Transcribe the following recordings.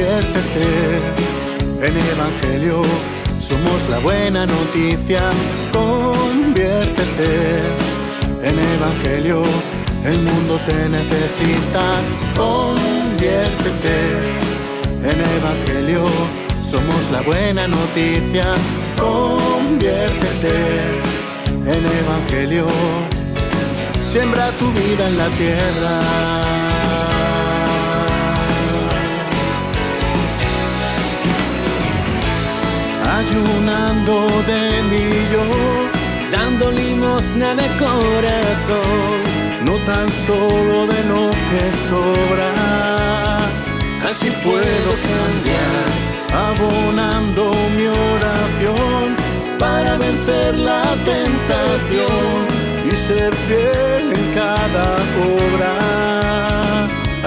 conviértete en Evangelio. Somos la buena noticia, conviértete en Evangelio. El mundo te necesita, conviértete en Evangelio. Somos la buena noticia, conviértete en Evangelio. Siembra tu vida en la tierra. Ayunando de mí yo, dando limosna de corazón, no tan solo de lo que sobra, así puedo cambiar, abonando mi oración para vencer la tentación y ser fiel en cada obra,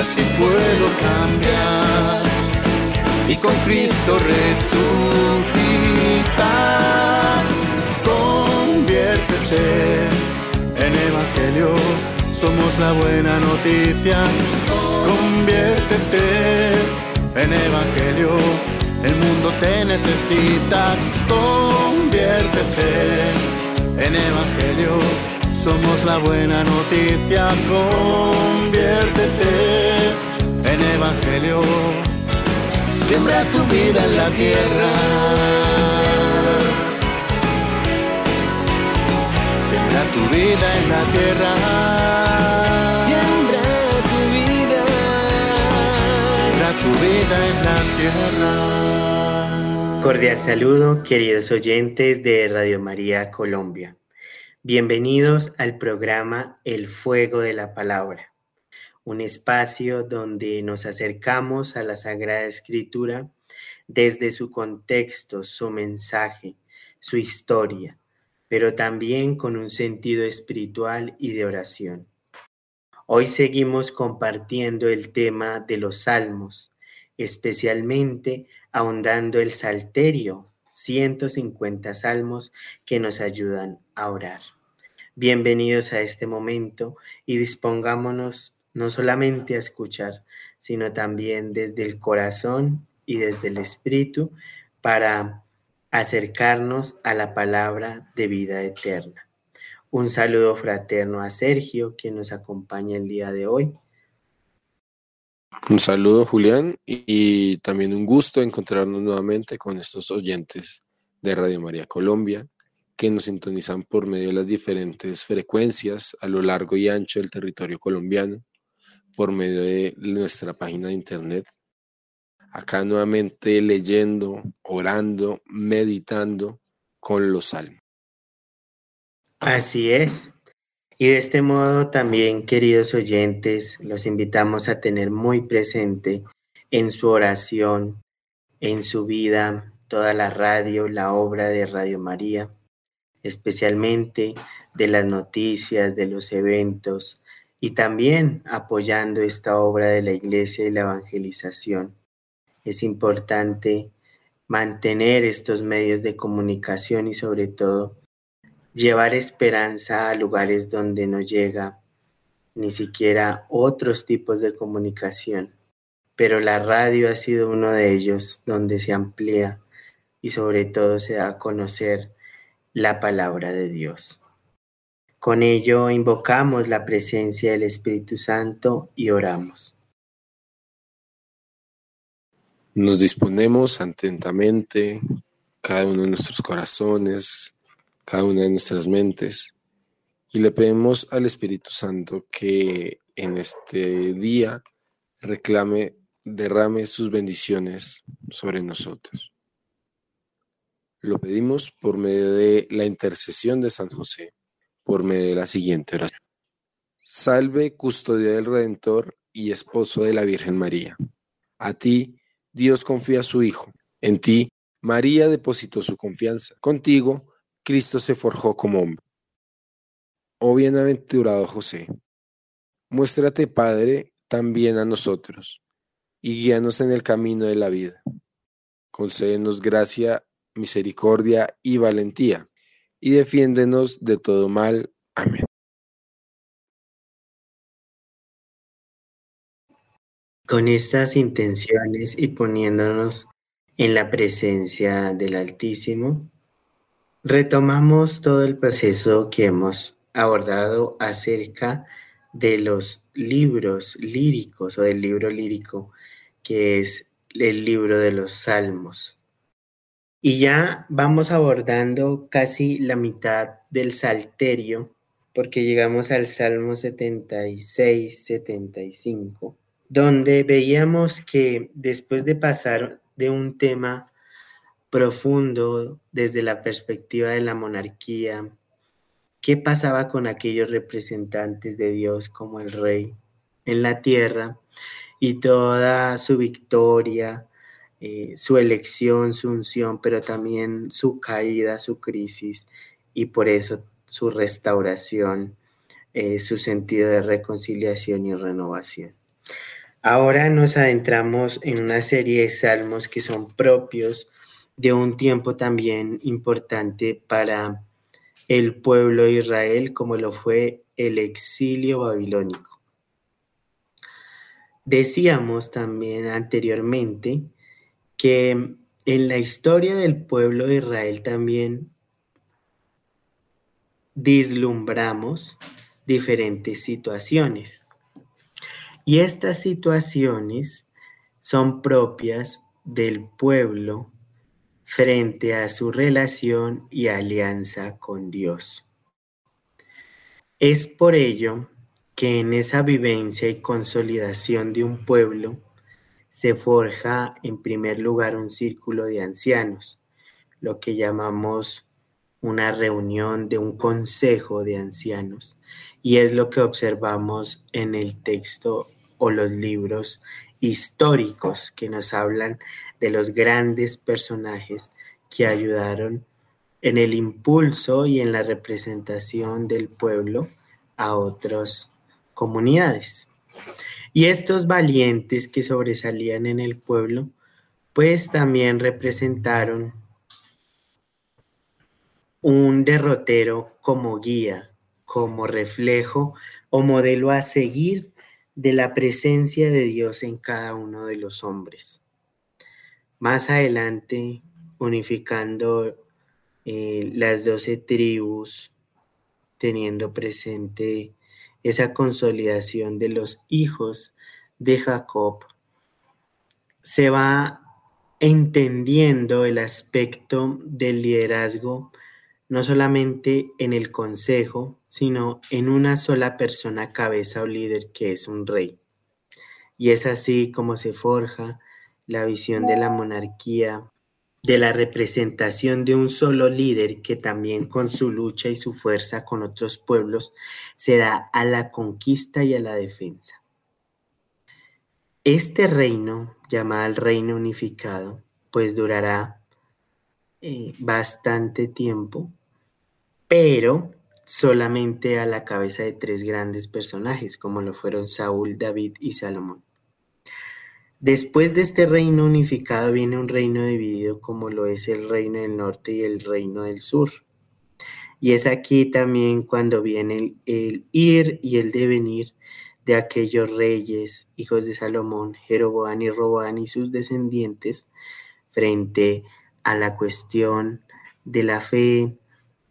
así puedo cambiar y con Cristo resucitar. Conviértete en Evangelio, somos la buena noticia. Conviértete en Evangelio, el mundo te necesita. Conviértete en Evangelio, somos la buena noticia. Conviértete en Evangelio Siembra tu vida en la tierra. Tu vida en la tierra. Siembra tu vida. Siembra tu vida en la tierra. Cordial saludo, queridos oyentes de Radio María Colombia. Bienvenidos al programa El Fuego de la Palabra un espacio donde nos acercamos a la Sagrada Escritura desde su contexto, su mensaje, su historia, pero también con un sentido espiritual y de oración. Hoy seguimos compartiendo el tema de los salmos, especialmente ahondando el salterio, 150 salmos que nos ayudan a orar. Bienvenidos a este momento y dispongámonos no solamente a escuchar, sino también desde el corazón y desde el espíritu para acercarnos a la palabra de vida eterna. Un saludo fraterno a Sergio, quien nos acompaña el día de hoy. Un saludo, Julián, y, también un gusto encontrarnos nuevamente con estos oyentes de Radio María Colombia, que nos sintonizan por medio de las diferentes frecuencias a lo largo y ancho del territorio colombiano por medio de nuestra página de internet. Acá nuevamente leyendo, orando, meditando con los salmos. Así es. Y de este modo también, queridos oyentes, los invitamos a tener muy presente en su oración, en su vida, toda la radio, la obra de Radio María, especialmente de las noticias, de los eventos, y también apoyando esta obra de la iglesia y la evangelización. Es importante mantener estos medios de comunicación y sobre todo llevar esperanza a lugares donde no llega ni siquiera otros tipos de comunicación. Pero la radio ha sido uno de ellos donde se amplía y sobre todo se da a conocer la palabra de Dios. Con ello invocamos la presencia del Espíritu Santo y oramos. Nos disponemos atentamente, cada uno de nuestros corazones, cada una de nuestras mentes, y le pedimos al Espíritu Santo que en este día reclame, derrame sus bendiciones sobre nosotros. Lo pedimos por medio de la intercesión de San José por medio de la siguiente oración. Salve, custodia del Redentor y esposo de la Virgen María. A ti, Dios confía a su Hijo. En ti, María depositó su confianza. Contigo, Cristo se forjó como hombre. Oh bienaventurado José, muéstrate, Padre, también a nosotros, y guíanos en el camino de la vida. Concédenos gracia, misericordia y valentía y defiéndenos de todo mal. Amén. Con estas intenciones y poniéndonos en la presencia del Altísimo, retomamos todo el proceso que hemos abordado acerca de los libros líricos o del libro lírico que es el libro de los salmos. Y ya vamos abordando casi la mitad del salterio porque llegamos al Salmo 76, 75, donde veíamos que después de pasar de un tema profundo desde la perspectiva de la monarquía, qué pasaba con aquellos representantes de Dios como el rey en la tierra y toda su victoria, eh, su elección, su unción, pero también su caída, su crisis y por eso su restauración, eh, su sentido de reconciliación y renovación. Ahora nos adentramos en una serie de salmos que son propios de un tiempo también importante para el pueblo de Israel, como lo fue el exilio babilónico. Decíamos también anteriormente que en la historia del pueblo de Israel también dislumbramos diferentes situaciones. Y estas situaciones son propias del pueblo frente a su relación y alianza con Dios. Es por ello que en esa vivencia y consolidación de un pueblo se forja en primer lugar un círculo de ancianos, lo que llamamos una reunión de un consejo de ancianos, y es lo que observamos en el texto o los libros históricos que nos hablan de los grandes personajes que ayudaron en el impulso y en la representación del pueblo a otras comunidades. Y estos valientes que sobresalían en el pueblo, pues también representaron un derrotero como guía, como reflejo o modelo a seguir de la presencia de Dios en cada uno de los hombres. Más adelante, unificando eh, las doce tribus, teniendo presente esa consolidación de los hijos de Jacob, se va entendiendo el aspecto del liderazgo no solamente en el consejo, sino en una sola persona cabeza o líder que es un rey. Y es así como se forja la visión de la monarquía, de la representación de un solo líder que también con su lucha y su fuerza con otros pueblos se da a la conquista y a la defensa. Este reino, llamado el reino unificado, pues durará eh, bastante tiempo, pero solamente a la cabeza de tres grandes personajes, como lo fueron Saúl, David y Salomón. Después de este reino unificado viene un reino dividido como lo es el reino del norte y el reino del sur. Y es aquí también cuando viene el, ir y el devenir de aquellos reyes, hijos de Salomón, Jeroboam y Roboán y sus descendientes, frente a la cuestión de la fe,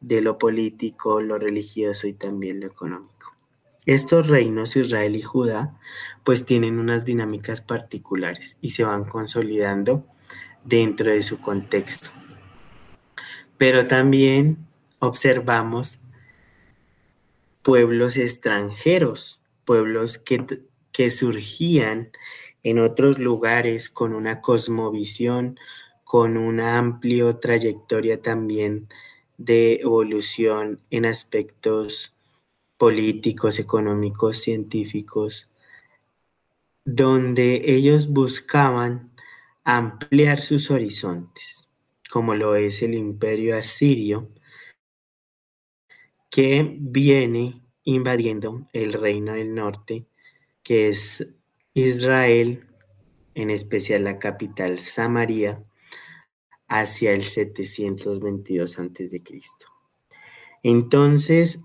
de lo político, lo religioso y también lo económico. Estos reinos, Israel y Judá, pues tienen unas dinámicas particulares y se van consolidando dentro de su contexto. Pero también observamos pueblos extranjeros, pueblos que, que surgían en otros lugares con una cosmovisión, con una amplia trayectoria también de evolución en aspectos políticos, económicos, científicos, donde ellos buscaban ampliar sus horizontes, como lo es el imperio asirio, que viene invadiendo el reino del norte, que es Israel, en especial la capital Samaria, hacia el 722 a.C. Entonces,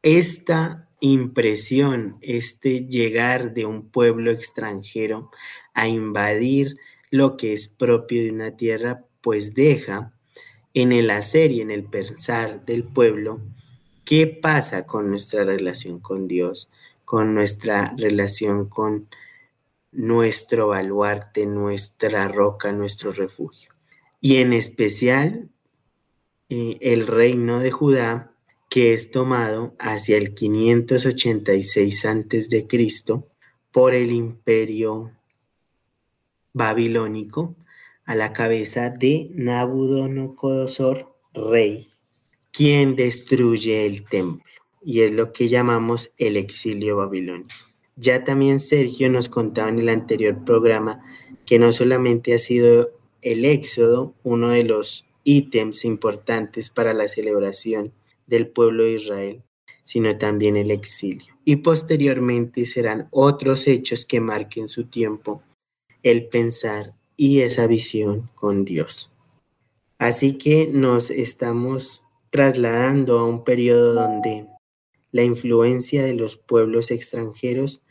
esta impresión, este llegar de un pueblo extranjero a invadir lo que es propio de una tierra, pues deja en el hacer y en el pensar del pueblo qué pasa con nuestra relación con Dios, con nuestra relación con nuestro baluarte, nuestra roca, nuestro refugio. Y en especial eh, el reino de Judá, que es tomado hacia el 586 a.C. por el imperio babilónico a la cabeza de Nabucodonosor, rey, quien destruye el templo. Y es lo que llamamos el exilio babilónico. Ya también Sergio nos contaba en el anterior programa que no solamente ha sido el éxodo uno de los ítems importantes para la celebración del pueblo de Israel, sino también el exilio. Y posteriormente serán otros hechos que marquen su tiempo, el pensar y esa visión con Dios. Así que nos estamos trasladando a un periodo donde la influencia de los pueblos extranjeros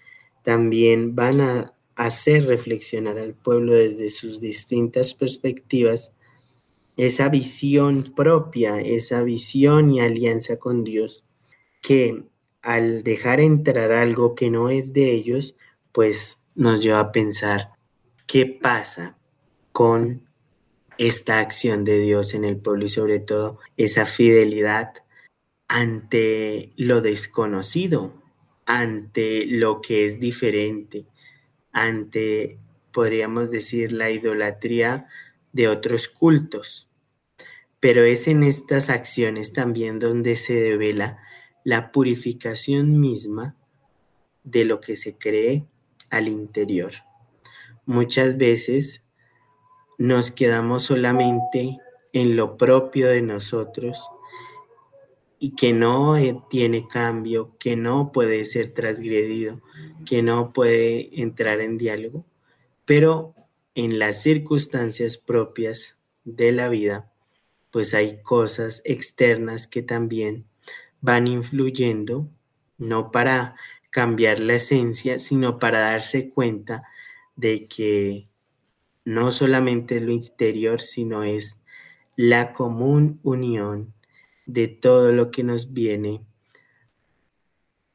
también van a hacer reflexionar al pueblo desde sus distintas perspectivas, esa visión propia, esa visión y alianza con Dios, que al dejar entrar algo que no es de ellos, pues nos lleva a pensar qué pasa con esta acción de Dios en el pueblo y sobre todo esa fidelidad ante lo desconocido, ante lo que es diferente, ante, podríamos decir, la idolatría de otros cultos. Pero es en estas acciones también donde se devela la purificación misma de lo que se cree al interior. Muchas veces nos quedamos solamente en lo propio de nosotros y que no eh, tiene cambio, que no puede ser transgredido, que no puede entrar en diálogo, pero en las circunstancias propias de la vida, pues hay cosas externas que también van influyendo, no para cambiar la esencia, sino para darse cuenta de que no solamente es lo interior, sino es la común unión de todo lo que nos viene,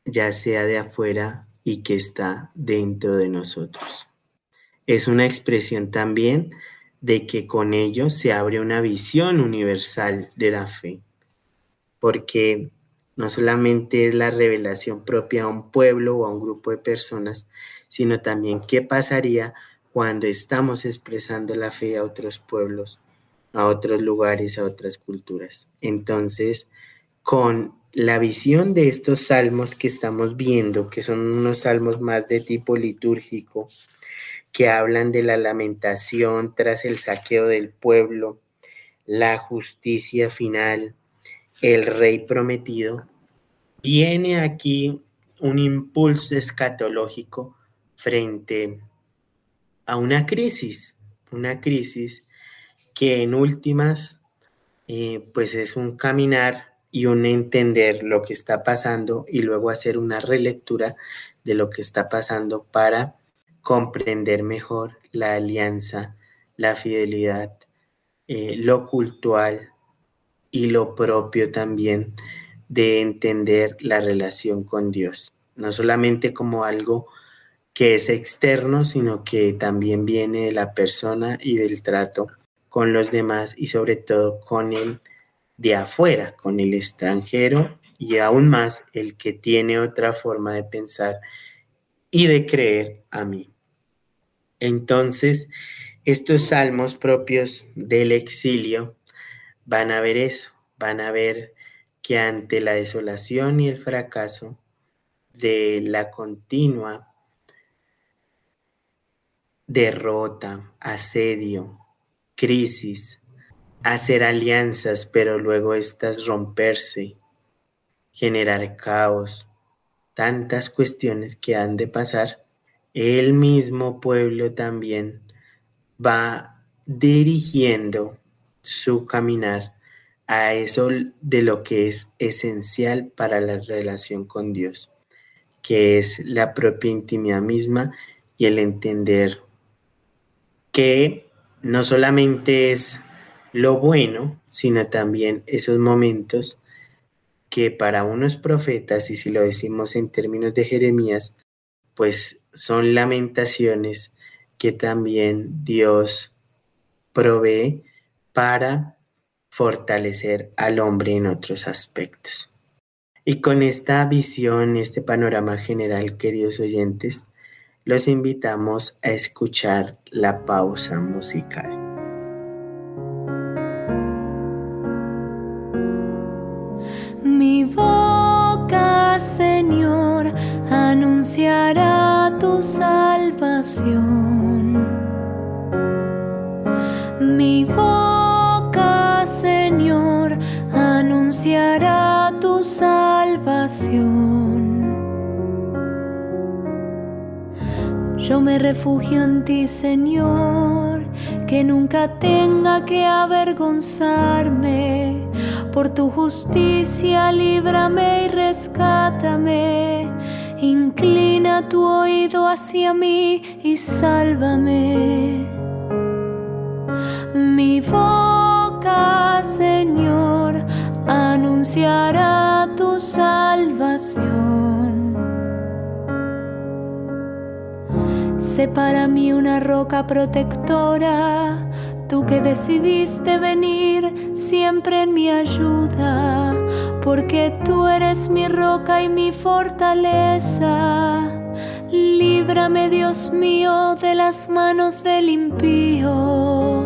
ya sea de afuera y que está dentro de nosotros. Es una expresión también de que con ello se abre una visión universal de la fe, porque no solamente es la revelación propia a un pueblo o a un grupo de personas, sino también qué pasaría cuando estamos expresando la fe a otros pueblos a otros lugares, a otras culturas. Entonces, con la visión de estos salmos que estamos viendo, que son unos salmos más de tipo litúrgico, que hablan de la lamentación tras el saqueo del pueblo, la justicia final, el rey prometido, viene aquí un impulso escatológico frente a una crisis, una crisis que en últimas, eh, pues es un caminar y un entender lo que está pasando y luego hacer una relectura de lo que está pasando para comprender mejor la alianza, la fidelidad, eh, lo cultural y lo propio también de entender la relación con Dios, no solamente como algo que es externo, sino que también viene de la persona y del trato con los demás y sobre todo con el de afuera, con el extranjero y aún más el que tiene otra forma de pensar y de creer a mí. Entonces, estos salmos propios del exilio van a ver eso, van a ver que ante la desolación y el fracaso de la continua derrota, asedio, crisis, hacer alianzas, pero luego estas romperse, generar caos, tantas cuestiones que han de pasar, el mismo pueblo también va dirigiendo su caminar a eso de lo que es esencial para la relación con Dios. que es la propia intimidad misma y el entender que no solamente es lo bueno, sino también esos momentos que para unos profetas, y si lo decimos en términos de Jeremías, pues son lamentaciones que también Dios provee para fortalecer al hombre en otros aspectos. Y con esta visión, este panorama general, queridos oyentes, los invitamos a escuchar la pausa musical. Mi boca, Señor, anunciará tu salvación. Mi boca, Señor, anunciará tu salvación. Yo me refugio en ti, Señor, que nunca tenga que avergonzarme. Por tu justicia, líbrame y rescátame. Inclina tu oído hacia mí y sálvame. Mi boca, Señor, anunciará tu salvación. Para mí una roca protectora, tú que decidiste venir siempre en mi ayuda, porque tú eres mi roca y mi fortaleza. Líbrame, Dios mío, de las manos del impío.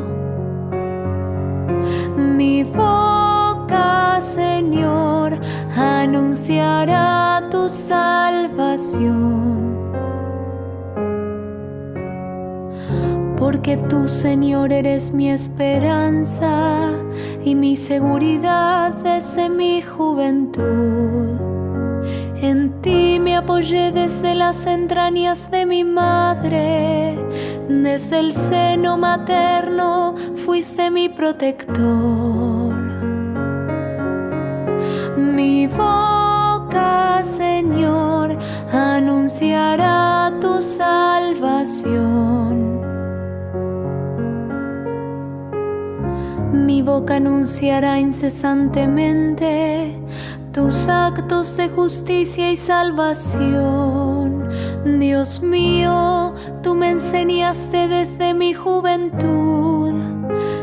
Mi boca, Señor, anunciará tu salvación. Porque tú, Señor, eres mi esperanza y mi seguridad desde mi juventud. En ti me apoyé desde las entrañas de mi madre, desde el seno materno fuiste mi protector. Mi boca, Señor, anunciará tu salvación. Mi boca anunciará incesantemente tus actos de justicia y salvación. Dios mío, tú me enseñaste desde mi juventud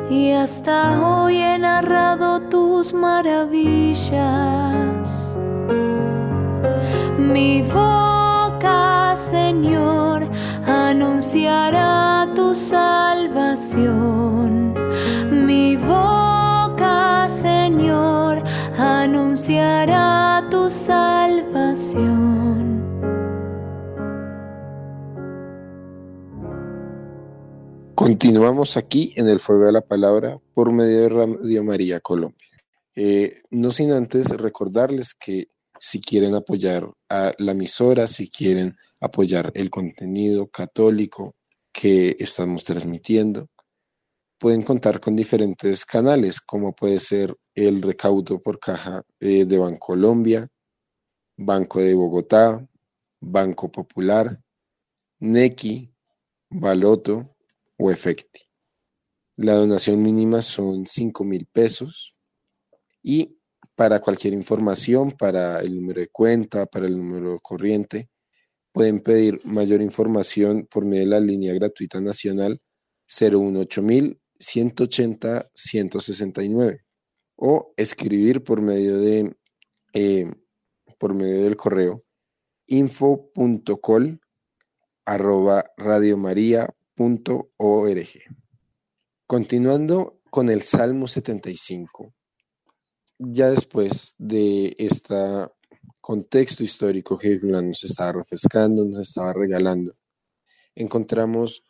y hasta hoy he narrado tus maravillas. Mi boca, Señor, anunciará tu salvación. Mi boca, Señor, anunciará tu salvación. Continuamos aquí en el Fuego de la Palabra por medio de Radio María Colombia. Eh, no sin antes recordarles que si quieren apoyar a la emisora, si quieren apoyar el contenido católico que estamos transmitiendo, pueden contar con diferentes canales, como puede ser el recaudo por caja eh, de Bancolombia, Banco de Bogotá, Banco Popular, Nequi, Baloto o Efecti. La donación mínima son 5 mil pesos y para cualquier información, para el número de cuenta, para el número corriente, pueden pedir mayor información por medio de la línea gratuita nacional 018 180 169 o escribir por medio de eh, por medio del correo info.col arroba radiomaria.org. Continuando con el Salmo 75, ya después de este contexto histórico que nos estaba refrescando, nos estaba regalando, encontramos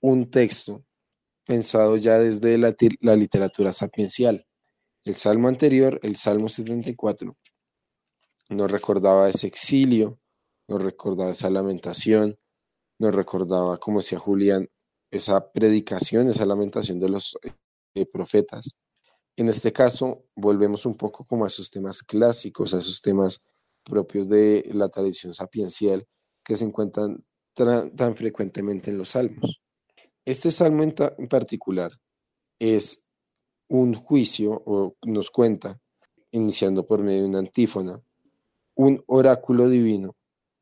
un texto pensado ya desde la, literatura sapiencial. El salmo anterior, el salmo 74, nos recordaba ese exilio, nos recordaba esa lamentación, nos recordaba, como decía Julián, esa predicación, esa lamentación de los eh, profetas. En este caso, volvemos un poco como a esos temas clásicos, a esos temas propios de la tradición sapiencial que se encuentran tan frecuentemente en los salmos. Este salmo en, particular es un juicio, o nos cuenta, iniciando por medio de una antífona, un oráculo divino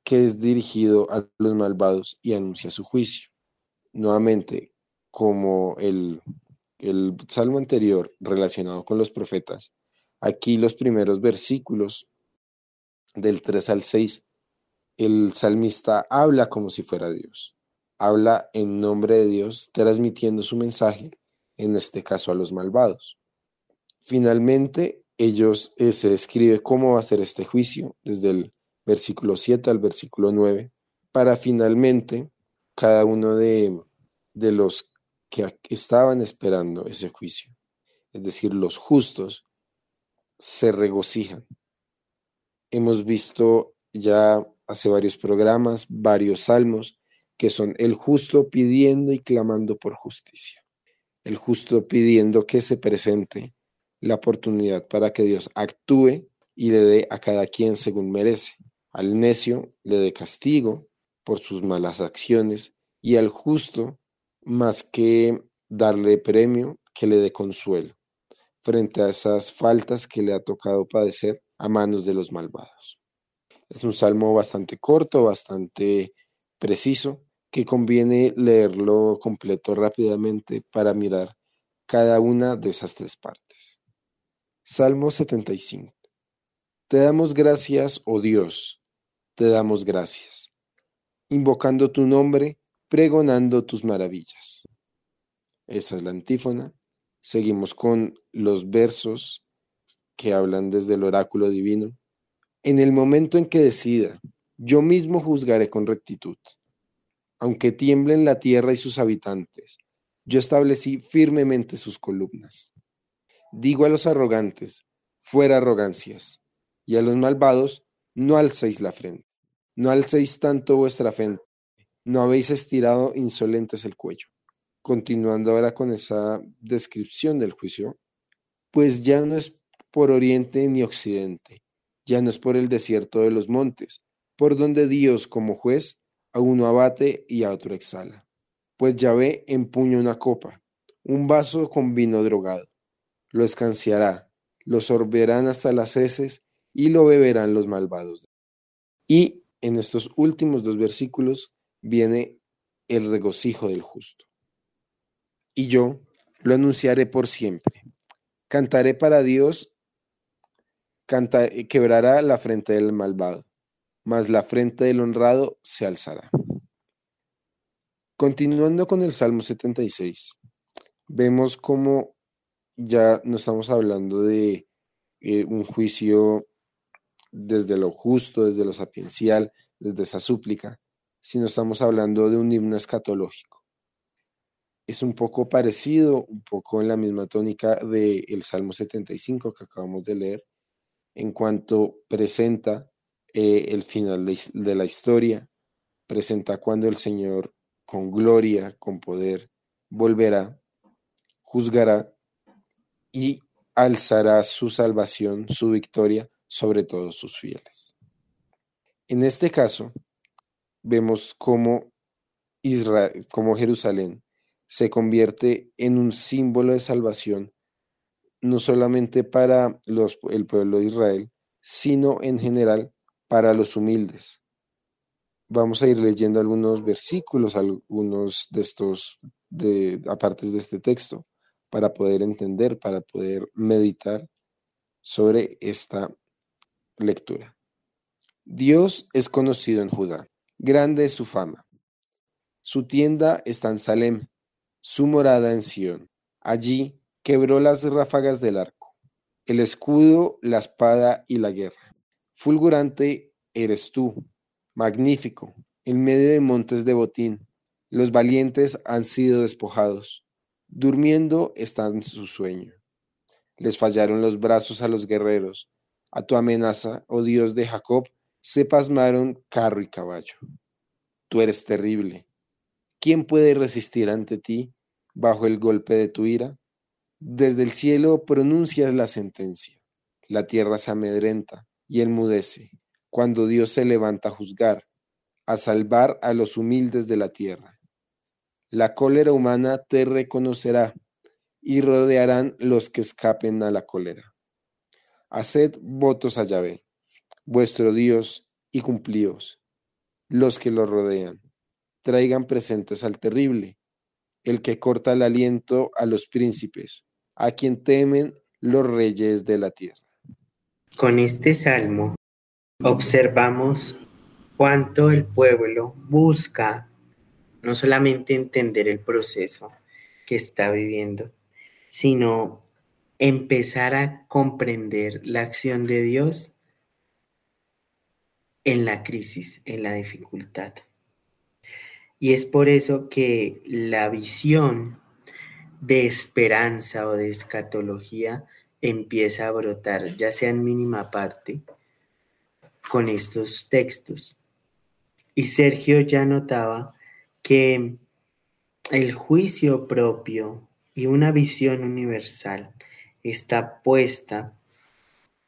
que es dirigido a los malvados y anuncia su juicio. Nuevamente, como el, el salmo anterior relacionado con los profetas, aquí los primeros versículos del 3 al 6 el salmista habla como si fuera Dios. Habla en nombre de Dios, transmitiendo su mensaje, en este caso a los malvados. Finalmente, ellos eh, se describe cómo va a ser este juicio, desde el versículo 7 al versículo 9, para finalmente cada uno de, de los que estaban esperando ese juicio, es decir, los justos, se regocijan. Hemos visto ya hace varios programas, varios salmos, que son el justo pidiendo y clamando por justicia. El justo pidiendo que se presente la oportunidad para que Dios actúe y le dé a cada quien según merece. Al necio le dé castigo por sus malas acciones y al justo más que darle premio, que le dé consuelo frente a esas faltas que le ha tocado padecer a manos de los malvados. Es un salmo bastante corto, bastante preciso, que conviene leerlo completo rápidamente para mirar cada una de esas tres partes. Salmo 75. Te damos gracias, oh Dios, te damos gracias, invocando tu nombre, pregonando tus maravillas. Esa es la antífona. Seguimos con los versos que hablan desde el oráculo divino. En el momento en que decida, yo mismo juzgaré con rectitud. Aunque tiemblen la tierra y sus habitantes, yo establecí firmemente sus columnas. Digo a los arrogantes, fuera arrogancias, y a los malvados, no alcéis la frente. No alcéis tanto vuestra frente, no habéis estirado insolentes el cuello. Continuando ahora con esa descripción del juicio, pues ya no es por oriente ni occidente, ya no es por el desierto de los montes, por donde Dios como juez a uno abate y a otro exhala. Pues Yahvé empuña una copa, un vaso con vino drogado. Lo escanciará, lo sorberán hasta las heces y lo beberán los malvados. Y en estos últimos dos versículos viene el regocijo del justo. Y yo lo anunciaré por siempre. Cantaré para Dios quebrará la frente del malvado, mas la frente del honrado se alzará. Continuando con el Salmo 76, vemos cómo ya no estamos hablando de eh, un juicio desde lo justo, desde lo sapiencial, desde esa súplica, sino estamos hablando de un himno escatológico. Es un poco parecido, un poco en la misma tónica del Salmo 75 que acabamos de leer, en cuanto presenta eh, el final de, la historia, presenta cuando el Señor con gloria, con poder, volverá, juzgará y alzará su salvación, su victoria sobre todos sus fieles. En este caso, vemos cómo Israel, como Jerusalén se convierte en un símbolo de salvación no solamente para los, el pueblo de Israel, sino en general para los humildes. Vamos a ir leyendo algunos versículos, algunos de estos, de, de este texto, para poder entender, para poder meditar sobre esta lectura. Dios es conocido en Judá, grande es su fama. Su tienda está en Salem, su morada en Sión. Allí quebró las ráfagas del arco, el escudo, la espada y la guerra. Fulgurante eres tú, magnífico, en medio de montes de botín. Los valientes han sido despojados, durmiendo están su sueño. Les fallaron los brazos a los guerreros. A tu amenaza, oh Dios de Jacob, se pasmaron carro y caballo. Tú eres terrible. ¿Quién puede resistir ante ti bajo el golpe de tu ira? Desde el cielo pronuncias la sentencia. La tierra se amedrenta y enmudece cuando Dios se levanta a juzgar, a salvar a los humildes de la tierra. La cólera humana te reconocerá y rodearán los que escapen a la cólera. Haced votos a Yahvé, vuestro Dios, y cumplíos. Los que lo rodean, traigan presentes al terrible, el que corta el aliento a los príncipes, a quien temen los reyes de la tierra. Con este salmo observamos cuánto el pueblo busca no solamente entender el proceso que está viviendo, sino empezar a comprender la acción de Dios en la crisis, en la dificultad. Y es por eso que la visión de esperanza o de escatología empieza a brotar, ya sea en mínima parte, con estos textos. Y Sergio ya notaba que el juicio propio y una visión universal está puesta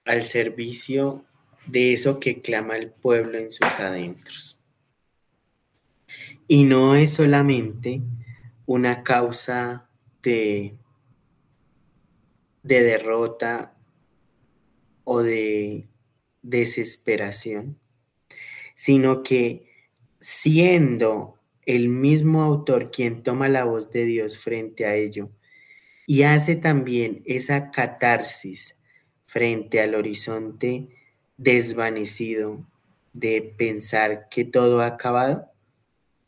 al servicio de eso que clama el pueblo en sus adentros. Y no es solamente una causa de, de derrota o de desesperación, sino que siendo el mismo autor quien toma la voz de Dios frente a ello y hace también esa catarsis frente al horizonte desvanecido de pensar que todo ha acabado,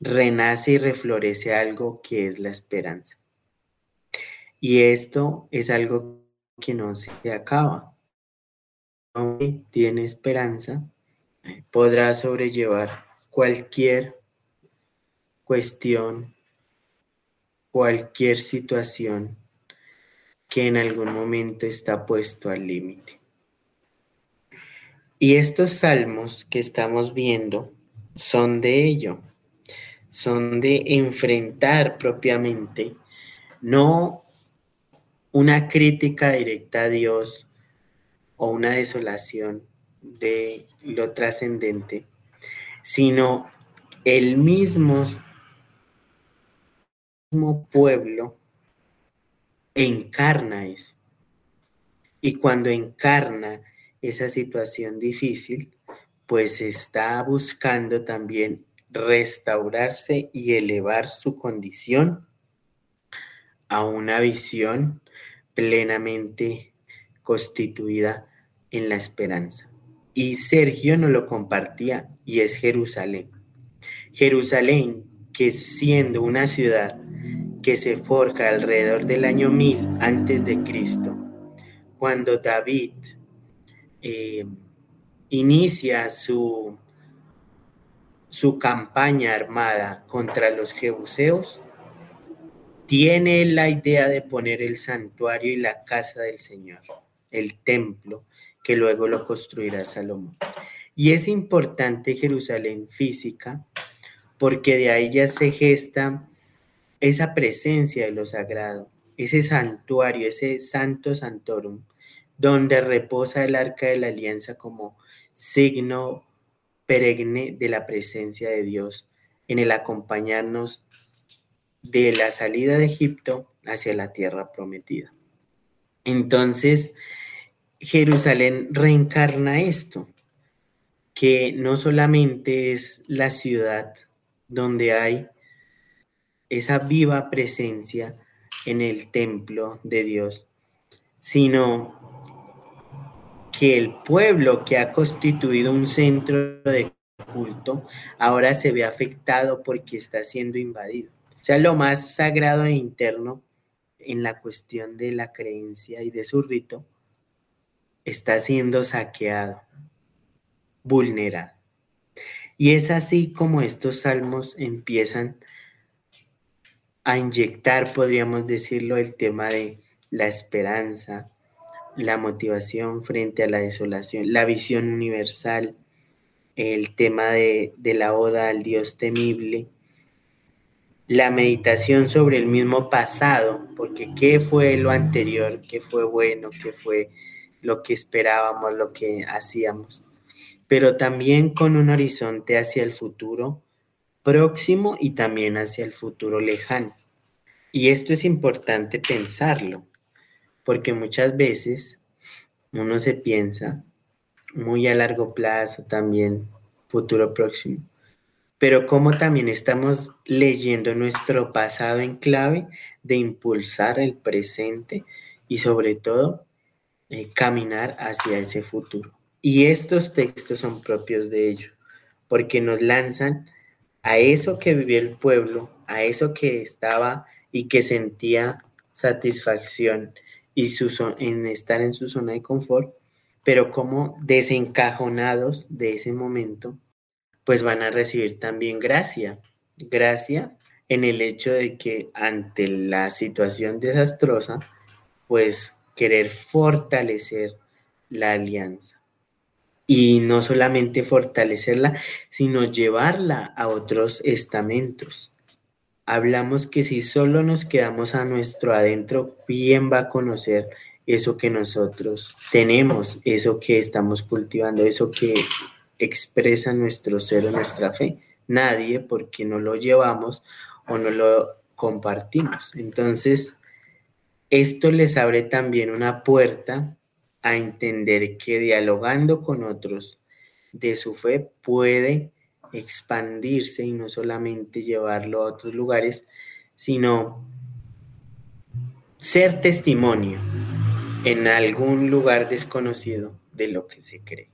renace y reflorece algo que es la esperanza. Y esto es algo que no se acaba. Tiene esperanza, podrá sobrellevar cualquier cuestión, cualquier situación que en algún momento está puesto al límite. Y estos salmos que estamos viendo son de ello, son de enfrentar propiamente, no una crítica directa a Dios o una desolación de lo trascendente, sino el mismo, pueblo encarna eso. Y cuando encarna esa situación difícil, pues está buscando también restaurarse y elevar su condición a una visión plenamente constituida en la esperanza. Y Sergio no lo compartía y es Jerusalén. Jerusalén, que siendo una ciudad que se forja alrededor del año 1000 antes de Cristo, cuando David eh, inicia su, su campaña armada contra los jebuseos, tiene la idea de poner el santuario y la casa del Señor, el templo, que luego lo construirá Salomón. Y es importante Jerusalén física porque de ahí ya se gesta esa presencia de lo sagrado, ese santuario, ese santo santorum, donde reposa el arca de la alianza como signo perenne de la presencia de Dios en el acompañarnos de la salida de Egipto hacia la tierra prometida. Entonces, Jerusalén reencarna esto, que no solamente es la ciudad donde hay esa viva presencia en el templo de Dios, sino que el pueblo que ha constituido un centro de culto ahora se ve afectado porque está siendo invadido. Sea, lo más sagrado e interno en la cuestión de la creencia y de su rito está siendo saqueado, vulnerado. Y es así como estos salmos empiezan a inyectar, podríamos decirlo, el tema de la esperanza, la motivación frente a la desolación, la visión universal, el tema de, la oda al Dios temible, la meditación sobre el mismo pasado, porque qué fue lo anterior, qué fue bueno, qué fue lo que esperábamos, lo que hacíamos. pero también con un horizonte hacia el futuro próximo y también hacia el futuro lejano. Y esto es importante pensarlo, porque muchas veces uno se piensa muy a largo plazo también, futuro próximo, pero como también estamos leyendo nuestro pasado en clave de impulsar el presente y sobre todo eh, caminar hacia ese futuro. Y estos textos son propios de ello, porque nos lanzan a eso que vivió el pueblo, a eso que estaba y que sentía satisfacción y su, en estar en su zona de confort, pero como desencajonados de ese momento, pues van a recibir también gracia, gracia en el hecho de que ante la situación desastrosa, pues querer fortalecer la alianza. Y no solamente fortalecerla, sino llevarla a otros estamentos. Hablamos que si solo nos quedamos a nuestro adentro, ¿quién va a conocer eso que nosotros tenemos, eso que estamos cultivando, eso que expresa nuestro ser o nuestra fe? Nadie, porque no lo llevamos o no lo compartimos. Entonces, esto les abre también una puerta a entender que dialogando con otros de su fe puede expandirse y no solamente llevarlo a otros lugares, sino ser testimonio en algún lugar desconocido de lo que se cree.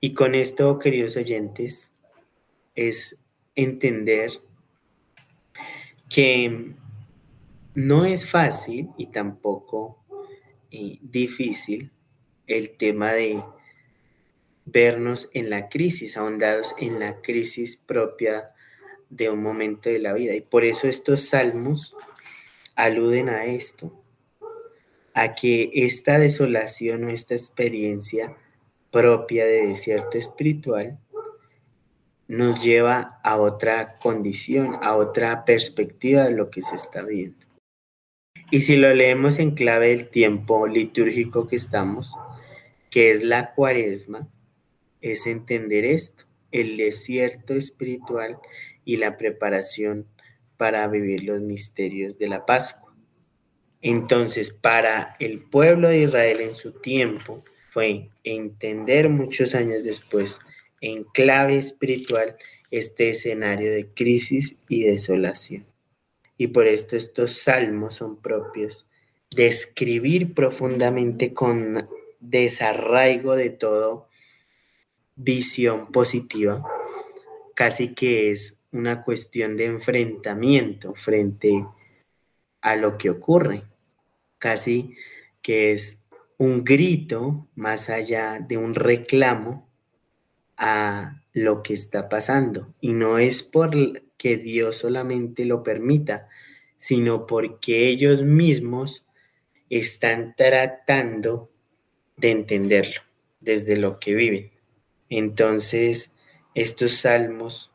Y con esto, queridos oyentes, es entender que no es fácil y tampoco eh, difícil el tema de vernos en la crisis, ahondados en la crisis propia de un momento de la vida. Y por eso estos salmos aluden a esto, a que esta desolación o esta experiencia propia de desierto espiritual nos lleva a otra condición, a otra perspectiva de lo que se está viendo. Y si lo leemos en clave del tiempo litúrgico que estamos, que es la cuaresma, es entender esto, el desierto espiritual y la preparación para vivir los misterios de la Pascua. Entonces, para el pueblo de Israel en su tiempo fue entender muchos años después en clave espiritual este escenario de crisis y desolación. Y por esto estos salmos son propios de profundamente con desarraigo de todo visión positiva, casi que es una cuestión de enfrentamiento frente a lo que ocurre, casi que es un grito más allá de un reclamo a lo que está pasando. Y no es porque Dios solamente lo permita, sino porque ellos mismos están tratando de entenderlo desde lo que viven. Entonces, estos salmos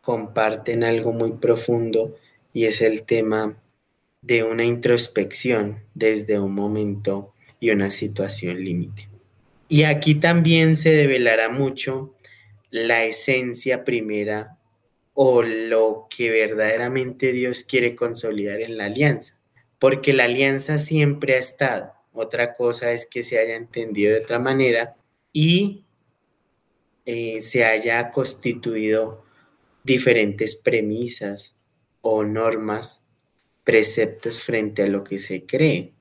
comparten algo muy profundo y es el tema de una introspección desde un momento y una situación límite. Y aquí también se develará mucho la esencia primera o lo que verdaderamente Dios quiere consolidar en la alianza, porque la alianza siempre ha estado. Otra cosa es que se haya entendido de otra manera y eh, se haya constituido diferentes premisas o normas, preceptos frente a lo que se cree.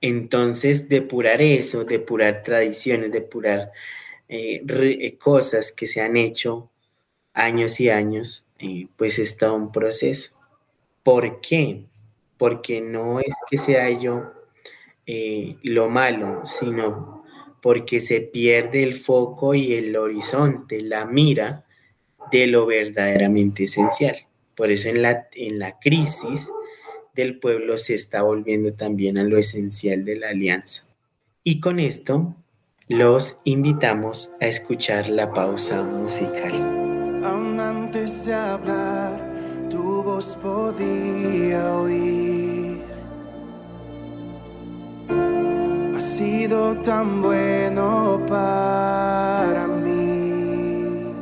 Entonces, depurar eso, depurar tradiciones, depurar eh, eh, cosas que se han hecho años y años, eh, pues es todo un proceso. ¿Por qué? Porque no es que sea yo lo malo, sino porque se pierde el foco y el horizonte, la mira de lo verdaderamente esencial. Por eso en la, en la crisis del pueblo se está volviendo también a lo esencial de la alianza. Y con esto los invitamos a escuchar la pausa musical. Aún antes de hablar, tu voz podía oír. Ha sido tan bueno para mí.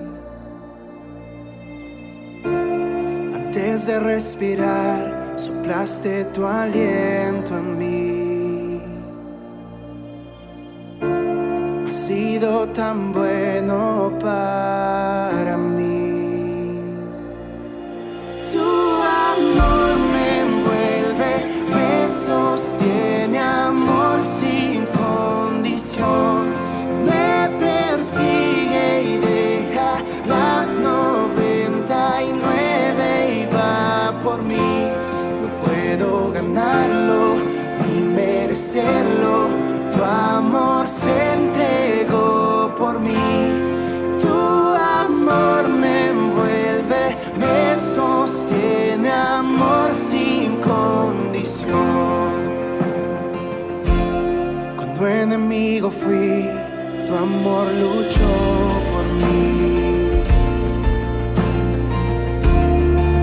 Antes de respirar, soplaste tu aliento en mí. Ha sido tan bueno para mí. Fui, tu amor luchó por mí.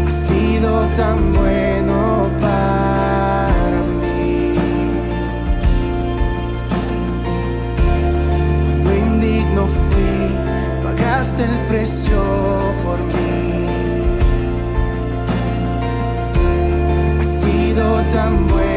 Ha sido tan bueno para mí. Cuando indigno fui, pagaste el precio por mí. Ha sido tan bueno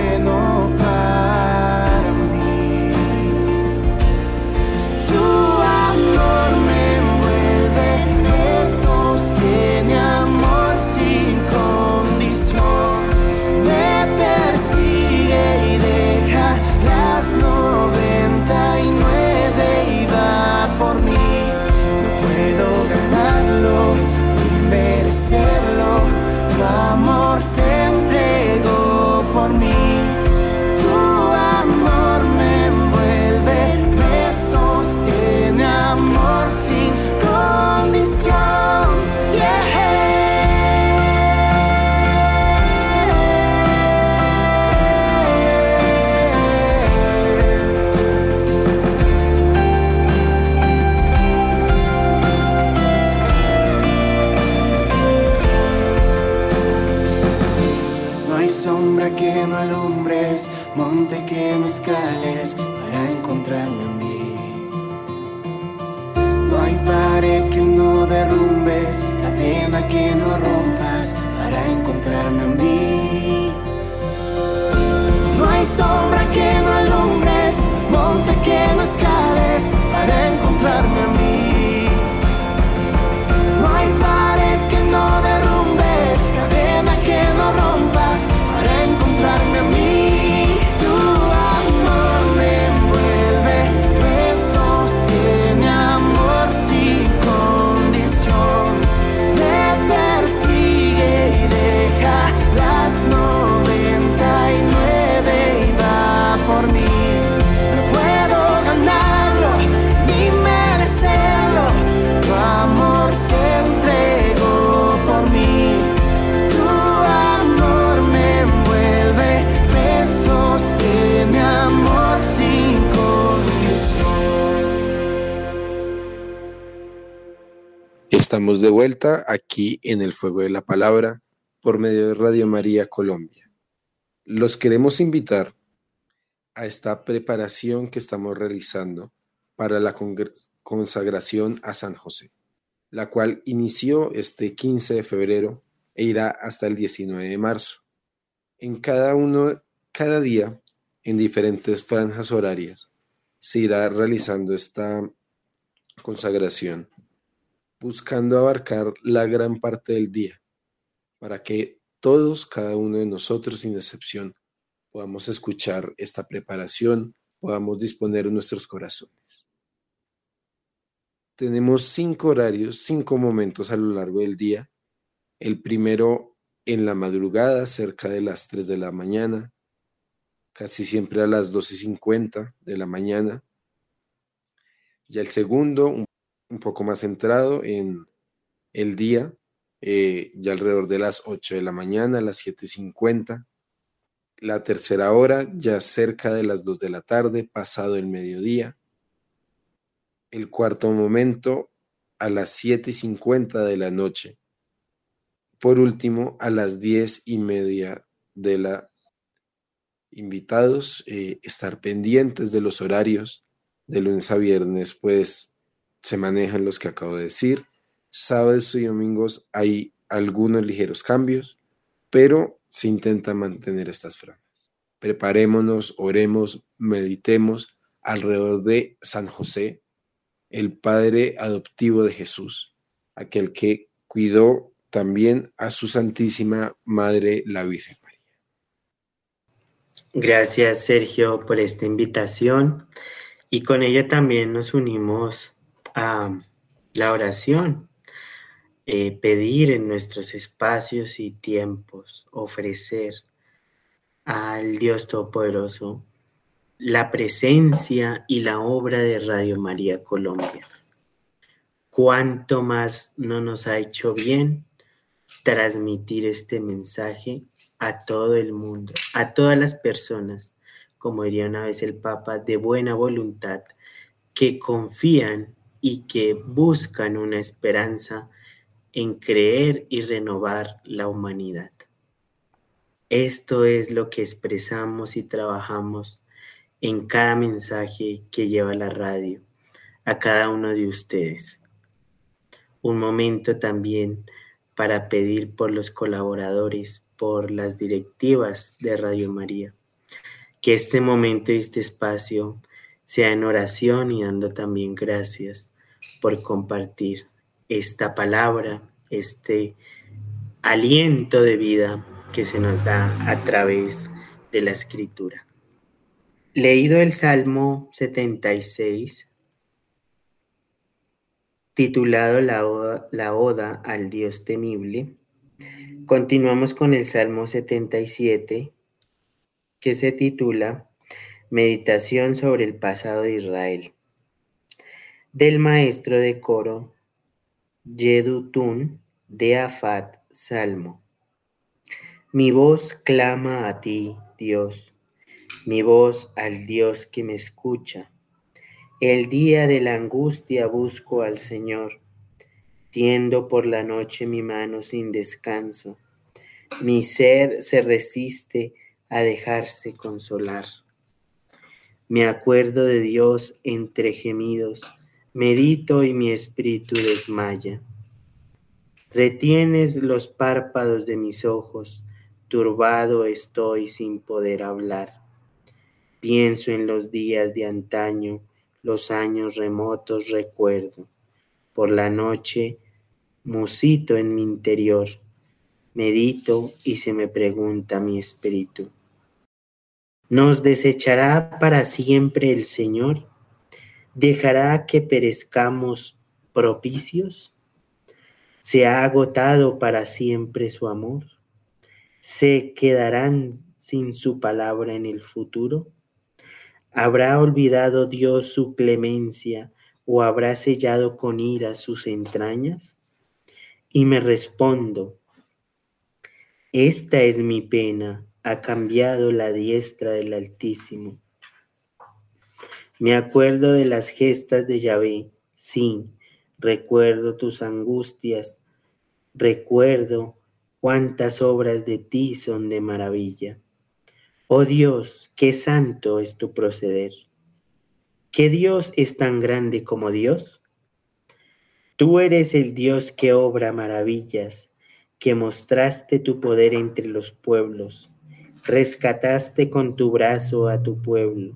Estamos de vuelta aquí en el Fuego de la Palabra por medio de Radio María Colombia. Los queremos invitar a esta preparación que estamos realizando para la consagración a San José, la cual inició este 15 de febrero e irá hasta el 19 de marzo. En cada uno, cada día, en diferentes franjas horarias, se irá realizando esta consagración buscando abarcar la gran parte del día, para que todos, cada uno de nosotros, sin excepción, podamos escuchar esta preparación, podamos disponer nuestros corazones. Tenemos cinco horarios, cinco momentos a lo largo del día. El primero en la madrugada, cerca de las 3 de la mañana, casi siempre a las 12.50 de la mañana. Y el segundo, un un poco más centrado en el día, eh, ya alrededor de las 8 de la mañana, a las 7.50. La tercera hora, ya cerca de las 2 de la tarde, pasado el mediodía. El cuarto momento, a las 7.50 de la noche. Por último, a las 10 y media de la invitados, eh, estar pendientes de los horarios de lunes a viernes, pues se manejan los que acabo de decir. Sábados y domingos hay algunos ligeros cambios, pero se intenta mantener estas franjas. Preparémonos, oremos, meditemos alrededor de San José, el padre adoptivo de Jesús, aquel que cuidó también a su Santísima Madre la Virgen María. Gracias Sergio por esta invitación y con ella también nos unimos a la oración, eh, pedir en nuestros espacios y tiempos, ofrecer al Dios Todopoderoso la presencia y la obra de Radio María Colombia. Cuánto más no nos ha hecho bien transmitir este mensaje a todo el mundo, a todas las personas, como diría una vez el Papa, de buena voluntad, que confían y que buscan una esperanza en creer y renovar la humanidad. Esto es lo que expresamos y trabajamos en cada mensaje que lleva la radio a cada uno de ustedes. Un momento también para pedir por los colaboradores, por las directivas de Radio María. Que este momento y este espacio sea en oración y dando también gracias por compartir esta palabra, este aliento de vida que se nos da a través de la escritura. Leído el Salmo 76, titulado la oda, al Dios temible. Continuamos con el Salmo 77, que se titula Meditación sobre el pasado de Israel, del maestro de coro Yedutun de Afat Salmo. Mi voz clama a ti, Dios, mi voz al Dios que me escucha el día de la angustia busco al Señor. Tiendo por la noche mi mano sin descanso. Mi ser se resiste a dejarse consolar. Me acuerdo de Dios entre gemidos, medito y mi espíritu desmaya. Retienes los párpados de mis ojos, turbado estoy sin poder hablar. Pienso en los días de antaño, los años remotos recuerdo. Por la noche musito en mi interior, medito y se me pregunta mi espíritu. ¿Nos desechará para siempre el Señor? ¿Dejará que perezcamos propicios? ¿Se ha agotado para siempre su amor? ¿Se quedarán sin su palabra en el futuro? ¿Habrá olvidado Dios su clemencia o habrá sellado con ira sus entrañas? Y me respondo, esta es mi pena, ha cambiado la diestra del Altísimo. Me acuerdo de las gestas de Yahvé, sí, recuerdo tus angustias, recuerdo cuántas obras de ti son de maravilla. Oh Dios, qué santo es tu proceder. ¿Qué Dios es tan grande como Dios? Tú eres el Dios que obra maravillas, que mostraste tu poder entre los pueblos, rescataste con tu brazo a tu pueblo,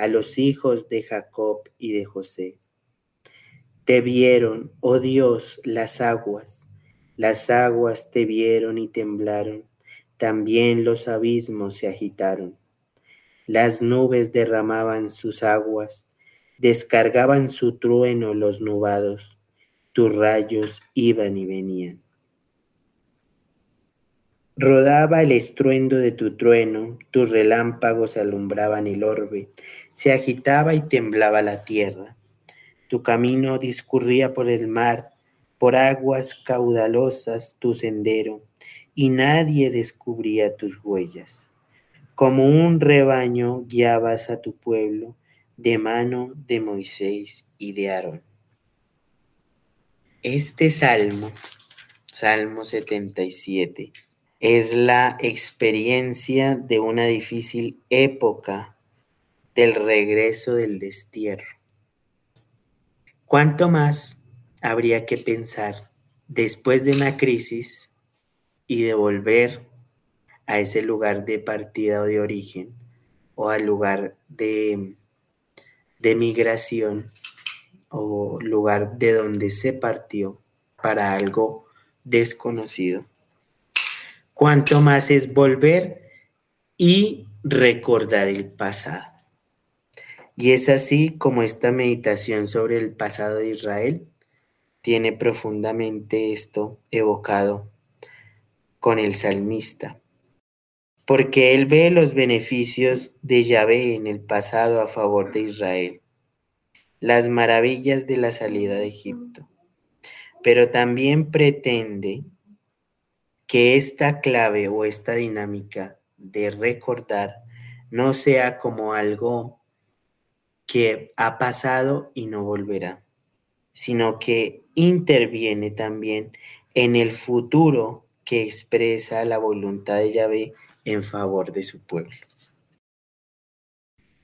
a los hijos de Jacob y de José. Te vieron, oh Dios, las aguas, las aguas te vieron y temblaron también los abismos se agitaron. Las nubes derramaban sus aguas, descargaban su trueno los nubados, tus rayos iban y venían. Rodaba el estruendo de tu trueno, tus relámpagos alumbraban el orbe, se agitaba y temblaba la tierra. Tu camino discurría por el mar, por aguas caudalosas tu sendero y nadie descubría tus huellas. Como un rebaño guiabas a tu pueblo de mano de Moisés y de Aarón. Este salmo, Salmo 77, es la experiencia de una difícil época del regreso del destierro. ¿Cuánto más habría que pensar después de una crisis y de volver a ese lugar de partida o de origen o al lugar de, de migración o lugar de donde se partió para algo desconocido? ¿Cuánto más es volver y recordar el pasado? Y es así como esta meditación sobre el pasado de Israel tiene profundamente esto evocado con el salmista, porque él ve los beneficios de Yahvé en el pasado a favor de Israel, las maravillas de la salida de Egipto, pero también pretende que esta clave o esta dinámica de recordar no sea como algo que ha pasado y no volverá, sino que interviene también en el futuro que expresa la voluntad de Yahvé en favor de su pueblo.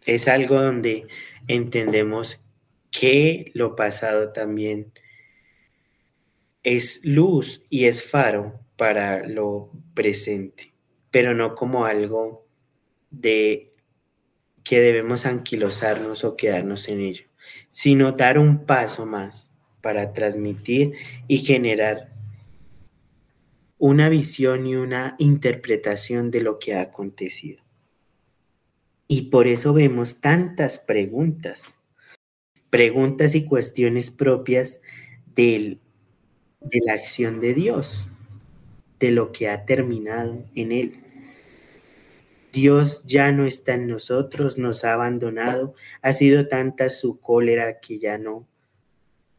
Es algo donde entendemos que lo pasado también es luz y es faro para lo presente, pero no como algo de que debemos anquilosarnos o quedarnos en ello, sino dar un paso más para transmitir y generar una visión y una interpretación de lo que ha acontecido. Y por eso vemos tantas preguntas, preguntas y cuestiones propias de la acción de Dios, de lo que ha terminado en Él. Dios ya no está en nosotros, nos ha abandonado. Ha sido tanta su cólera que ya no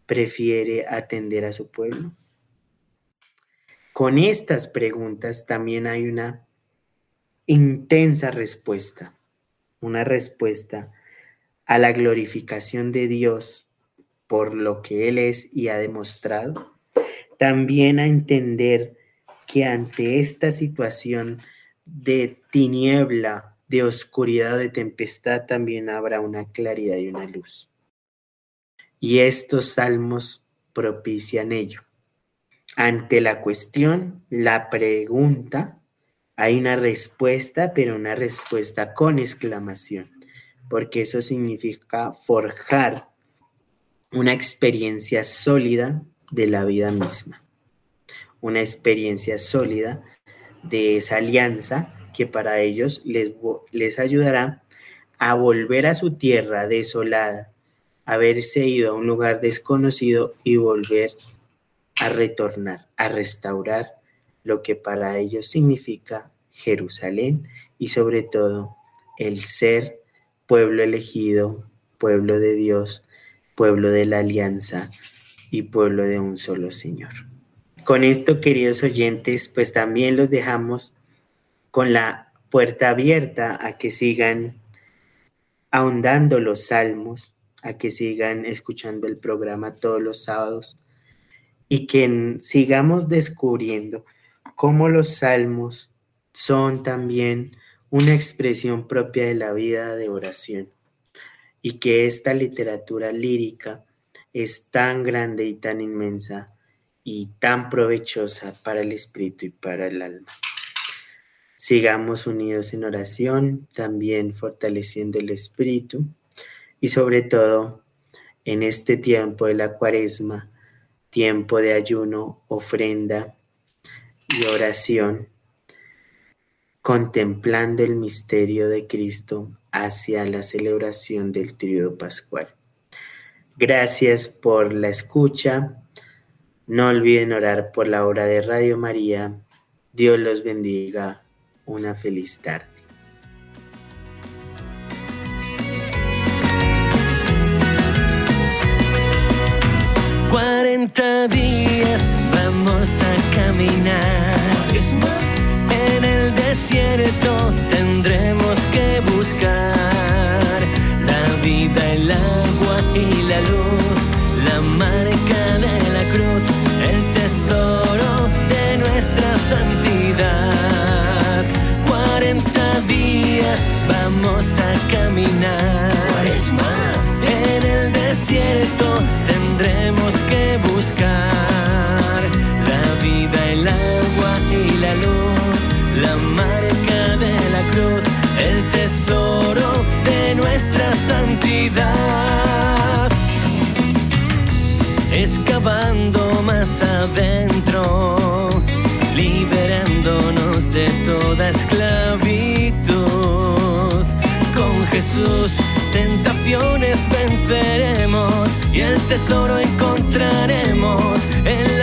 prefiere atender a su pueblo. Con estas preguntas también hay una intensa respuesta, una respuesta a la glorificación de Dios por lo que Él es y ha demostrado. También a entender que ante esta situación de tiniebla, de oscuridad, de tempestad, también habrá una claridad y una luz. Y estos salmos propician ello. Ante la cuestión, la pregunta, hay una respuesta, pero una respuesta con exclamación, porque eso significa forjar una experiencia sólida de la vida misma, una experiencia sólida de esa alianza que para ellos les, les ayudará a volver a su tierra desolada, haberse ido a un lugar desconocido y volver a retornar, a restaurar lo que para ellos significa Jerusalén y sobre todo el ser pueblo elegido, pueblo de Dios, pueblo de la alianza y pueblo de un solo Señor. Con esto, queridos oyentes, pues también los dejamos con la puerta abierta a que sigan ahondando los salmos, a que sigan escuchando el programa todos los sábados y que sigamos descubriendo cómo los salmos son también una expresión propia de la vida de oración y que esta literatura lírica es tan grande y tan inmensa y tan provechosa para el espíritu y para el alma. Sigamos unidos en oración, también fortaleciendo el espíritu y sobre todo en este tiempo de la cuaresma, tiempo de ayuno, ofrenda y oración, contemplando el misterio de Cristo hacia la celebración del tríodo pascual. Gracias por la escucha no olviden orar por la hora de Radio María. Dios los bendiga. Una feliz tarde. Cuarenta días vamos a caminar. En el desierto tendremos que buscar la vida, el agua tesoro encontraremos en